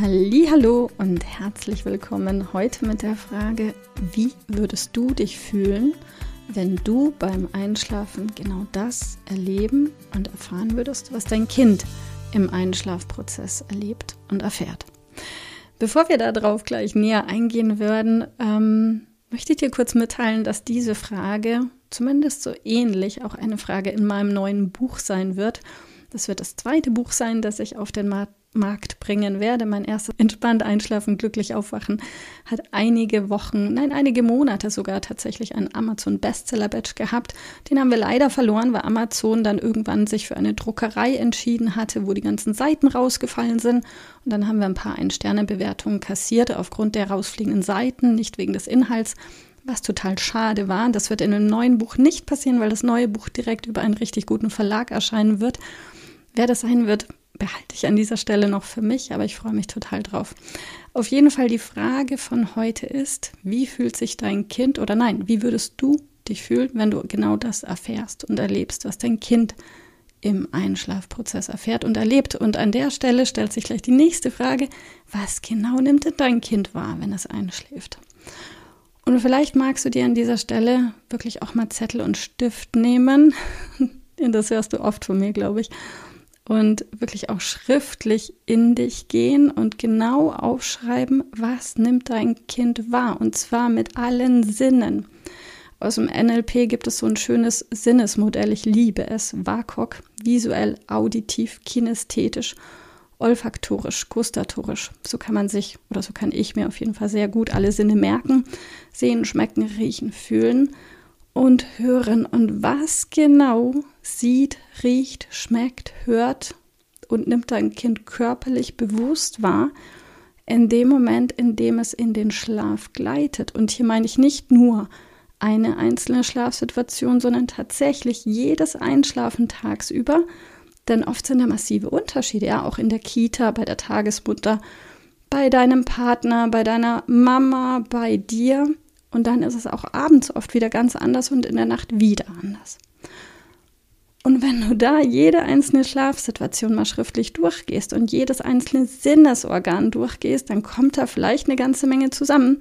Hallo und herzlich willkommen heute mit der Frage, wie würdest du dich fühlen, wenn du beim Einschlafen genau das erleben und erfahren würdest, was dein Kind im Einschlafprozess erlebt und erfährt. Bevor wir darauf gleich näher eingehen werden, ähm, möchte ich dir kurz mitteilen, dass diese Frage zumindest so ähnlich auch eine Frage in meinem neuen Buch sein wird. Das wird das zweite Buch sein, das ich auf den Markt Markt bringen werde. Mein erstes entspannt einschlafen, glücklich aufwachen hat einige Wochen, nein, einige Monate sogar tatsächlich einen Amazon Bestseller Badge gehabt. Den haben wir leider verloren, weil Amazon dann irgendwann sich für eine Druckerei entschieden hatte, wo die ganzen Seiten rausgefallen sind. Und dann haben wir ein paar Ein-Sterne-Bewertungen kassiert aufgrund der rausfliegenden Seiten, nicht wegen des Inhalts was total schade war. Das wird in einem neuen Buch nicht passieren, weil das neue Buch direkt über einen richtig guten Verlag erscheinen wird. Wer das sein wird, behalte ich an dieser Stelle noch für mich, aber ich freue mich total drauf. Auf jeden Fall die Frage von heute ist, wie fühlt sich dein Kind oder nein, wie würdest du dich fühlen, wenn du genau das erfährst und erlebst, was dein Kind im Einschlafprozess erfährt und erlebt. Und an der Stelle stellt sich gleich die nächste Frage, was genau nimmt denn dein Kind wahr, wenn es einschläft? Und vielleicht magst du dir an dieser Stelle wirklich auch mal Zettel und Stift nehmen. Das hörst du oft von mir, glaube ich und wirklich auch schriftlich in dich gehen und genau aufschreiben, was nimmt dein Kind wahr und zwar mit allen Sinnen. Aus dem NLP gibt es so ein schönes Sinnesmodell, ich liebe es, WAKOK, visuell, auditiv, kinästhetisch, olfaktorisch, gustatorisch. So kann man sich oder so kann ich mir auf jeden Fall sehr gut alle Sinne merken, sehen, schmecken, riechen, fühlen und hören. Und was genau sieht, riecht, schmeckt, hört und nimmt dein Kind körperlich bewusst wahr, in dem Moment, in dem es in den Schlaf gleitet. Und hier meine ich nicht nur eine einzelne Schlafsituation, sondern tatsächlich jedes Einschlafen tagsüber. Denn oft sind da massive Unterschiede, ja, auch in der Kita, bei der Tagesmutter, bei deinem Partner, bei deiner Mama, bei dir. Und dann ist es auch abends oft wieder ganz anders und in der Nacht wieder anders. Und wenn du da jede einzelne Schlafsituation mal schriftlich durchgehst und jedes einzelne Sinnesorgan durchgehst, dann kommt da vielleicht eine ganze Menge zusammen.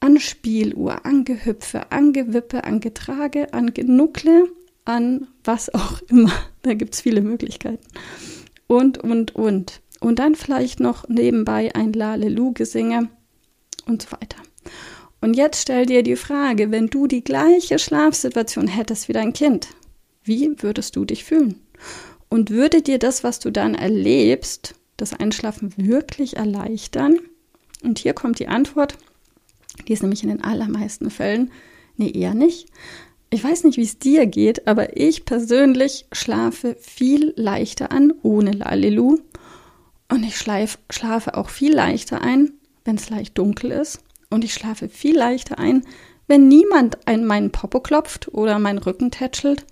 An Spieluhr, an Gehüpfe, an Gewippe, an Getrage, an Genuckle, an was auch immer. Da gibt es viele Möglichkeiten. Und, und, und. Und dann vielleicht noch nebenbei ein Lalelu-Gesinge und so weiter. Und jetzt stell dir die Frage, wenn du die gleiche Schlafsituation hättest wie dein Kind, wie würdest du dich fühlen? Und würde dir das, was du dann erlebst, das Einschlafen wirklich erleichtern? Und hier kommt die Antwort, die ist nämlich in den allermeisten Fällen, nee, eher nicht. Ich weiß nicht, wie es dir geht, aber ich persönlich schlafe viel leichter an ohne Lalelu. Und ich schlafe auch viel leichter ein, wenn es leicht dunkel ist und ich schlafe viel leichter ein, wenn niemand an meinen Popo klopft oder meinen Rücken tätschelt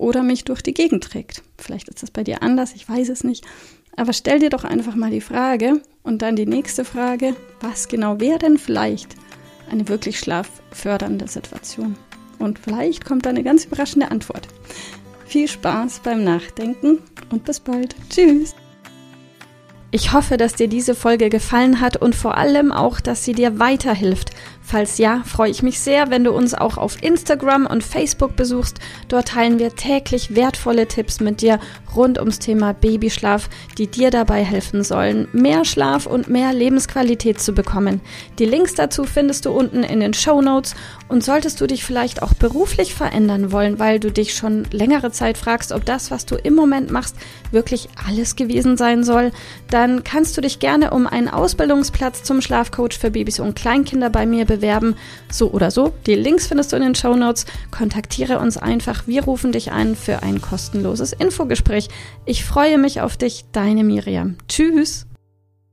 oder mich durch die Gegend trägt. Vielleicht ist das bei dir anders, ich weiß es nicht. Aber stell dir doch einfach mal die Frage und dann die nächste Frage, was genau wäre denn vielleicht eine wirklich schlaffördernde Situation? Und vielleicht kommt da eine ganz überraschende Antwort. Viel Spaß beim Nachdenken und bis bald. Tschüss. Ich hoffe, dass dir diese Folge gefallen hat und vor allem auch, dass sie dir weiterhilft. Falls ja, freue ich mich sehr, wenn du uns auch auf Instagram und Facebook besuchst. Dort teilen wir täglich wertvolle Tipps mit dir rund ums Thema Babyschlaf, die dir dabei helfen sollen, mehr Schlaf und mehr Lebensqualität zu bekommen. Die Links dazu findest du unten in den Show Notes und solltest du dich vielleicht auch beruflich verändern wollen, weil du dich schon längere Zeit fragst, ob das, was du im Moment machst, wirklich alles gewesen sein soll, dann dann kannst du dich gerne um einen Ausbildungsplatz zum Schlafcoach für Babys und Kleinkinder bei mir bewerben. So oder so. Die Links findest du in den Show Notes. Kontaktiere uns einfach. Wir rufen dich ein für ein kostenloses Infogespräch. Ich freue mich auf dich, deine Miriam. Tschüss.